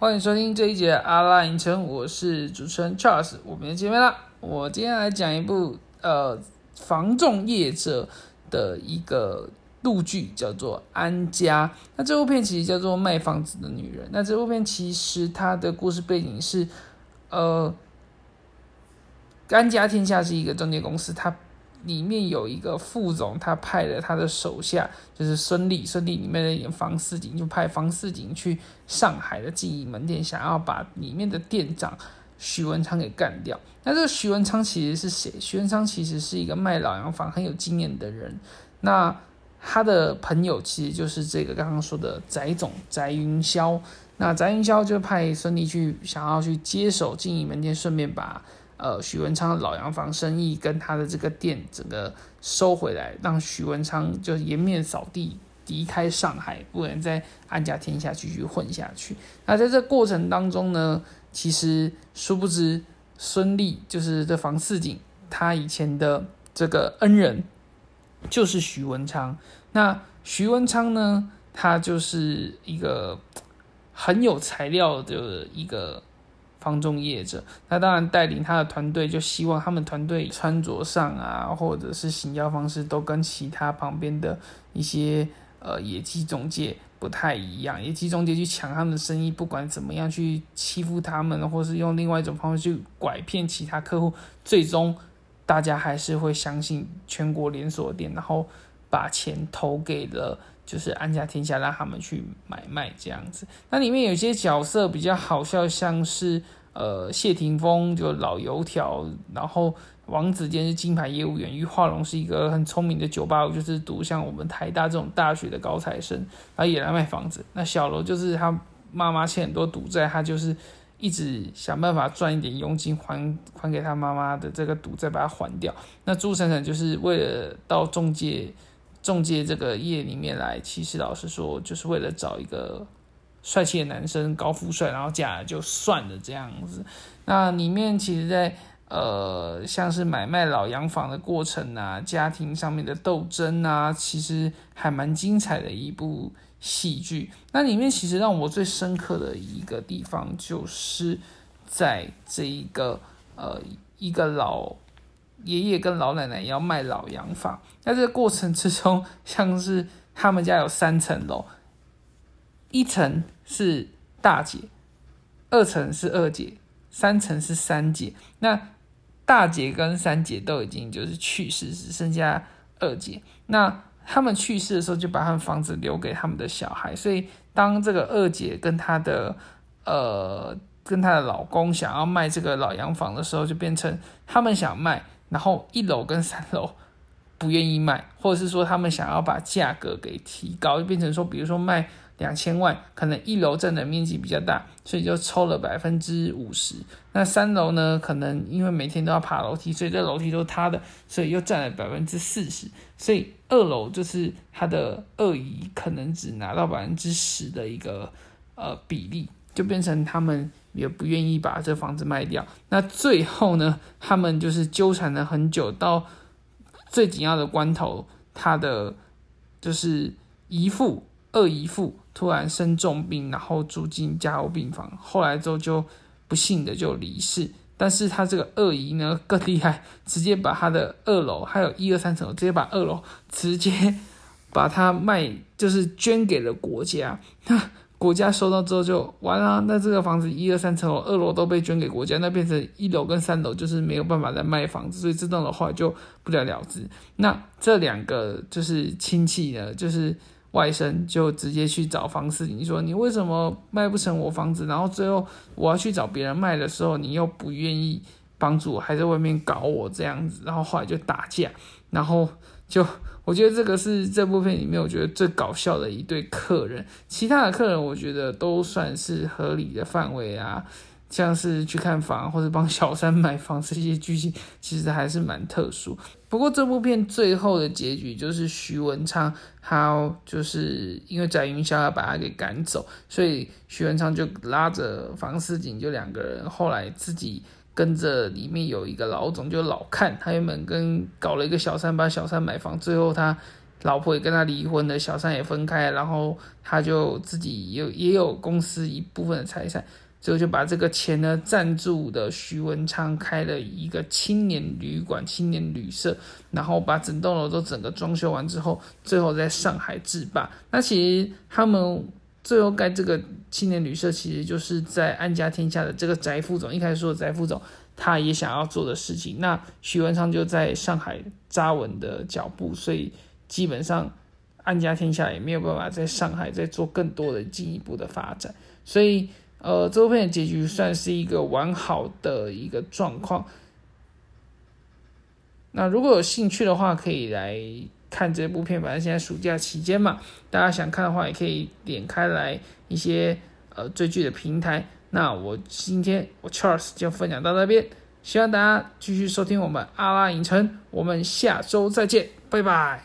欢迎收听这一节阿拉影城，我是主持人 Charles，我们又见面啦。我今天来讲一部呃防重业者的一个陆剧，叫做《安家》。那这部片其实叫做《卖房子的女人》。那这部片其实它的故事背景是，呃，安家天下是一个中介公司，它。里面有一个副总，他派了他的手下，就是孙俪，孙俪里面的演房四锦，就派房四锦去上海的记忆门店，想要把里面的店长许文昌给干掉。那这个徐文昌其实是谁？徐文昌其实是一个卖老洋房很有经验的人。那他的朋友其实就是这个刚刚说的翟总翟云霄。那翟云霄就派孙俪去，想要去接手经营门店，顺便把。呃，许文昌的老洋房生意跟他的这个店整个收回来，让许文昌就颜面扫地，离开上海，不能在安家天下继续混下去。那在这过程当中呢，其实殊不知孙俪就是这房四锦，他以前的这个恩人就是许文昌。那许文昌呢，他就是一个很有材料的一个。方中业者，那当然带领他的团队，就希望他们团队穿着上啊，或者是行销方式，都跟其他旁边的一些呃野鸡中介不太一样。野鸡中介去抢他们的生意，不管怎么样去欺负他们，或是用另外一种方式去拐骗其他客户，最终大家还是会相信全国连锁店，然后把钱投给了就是安家天下，让他们去买卖这样子。那里面有些角色比较好笑，像是。呃，谢霆锋就老油条，然后王子健是金牌业务员，于化龙是一个很聪明的酒吧，就是读像我们台大这种大学的高材生，然后也来卖房子。那小楼就是他妈妈欠很多赌债，他就是一直想办法赚一点佣金还还给他妈妈的这个赌债，把它还掉。那朱闪闪就是为了到中介中介这个业里面来，其实老实说，就是为了找一个。帅气的男生，高富帅，然后嫁了就算了这样子。那里面其实，在呃，像是买卖老洋房的过程啊，家庭上面的斗争啊，其实还蛮精彩的一部戏剧。那里面其实让我最深刻的一个地方，就是在这一个呃，一个老爷爷跟老奶奶要卖老洋房，在这个过程之中，像是他们家有三层楼。一层是大姐，二层是二姐，三层是三姐。那大姐跟三姐都已经就是去世，只剩下二姐。那他们去世的时候，就把他们房子留给他们的小孩。所以当这个二姐跟她的呃跟她的老公想要卖这个老洋房的时候，就变成他们想卖，然后一楼跟三楼不愿意卖，或者是说他们想要把价格给提高，就变成说，比如说卖。两千万，可能一楼占的面积比较大，所以就抽了百分之五十。那三楼呢，可能因为每天都要爬楼梯，所以这楼梯都是他的，所以又占了百分之四十。所以二楼就是他的二姨，可能只拿到百分之十的一个呃比例，就变成他们也不愿意把这房子卖掉。那最后呢，他们就是纠缠了很久，到最紧要的关头，他的就是姨父。二姨父突然生重病，然后住进加护病房，后来之后就不幸的就离世。但是他这个二姨呢更厉害，直接把他的二楼还有一二三层楼，直接把二楼直接把它卖，就是捐给了国家。那国家收到之后就完了，那这个房子一二三层楼，二楼都被捐给国家，那变成一楼跟三楼就是没有办法再卖房子，所以这栋的话就不了了之。那这两个就是亲戚呢，就是。外甥就直接去找房四锦，说你为什么卖不成我房子？然后最后我要去找别人卖的时候，你又不愿意帮助我，还在外面搞我这样子。然后后来就打架，然后就我觉得这个是这部片里面我觉得最搞笑的一对客人，其他的客人我觉得都算是合理的范围啊。像是去看房或者帮小三买房这些剧情，其实还是蛮特殊。不过这部片最后的结局就是徐文昌，他就是因为翟云霄要把他给赶走，所以徐文昌就拉着房思锦就两个人，后来自己跟着里面有一个老总就老看，他原本跟搞了一个小三，把小三买房，最后他老婆也跟他离婚了，小三也分开，然后他就自己有也有公司一部分的财产，最后就把这个钱呢赞助的徐文昌开了一个青年旅馆、青年旅社，然后把整栋楼都整个装修完之后，最后在上海制霸。那其实他们最后盖这个青年旅社，其实就是在安家天下的这个翟副总一开始说的翟副总，他也想要做的事情。那徐文昌就在上海扎稳的脚步，所以。基本上，安家天下也没有办法在上海再做更多的进一步的发展，所以，呃，这部片的结局算是一个完好的一个状况。那如果有兴趣的话，可以来看这部片。反正现在暑假期间嘛，大家想看的话，也可以点开来一些呃追剧的平台。那我今天我 Charles 就分享到这边，希望大家继续收听我们阿拉影城，我们下周再见，拜拜。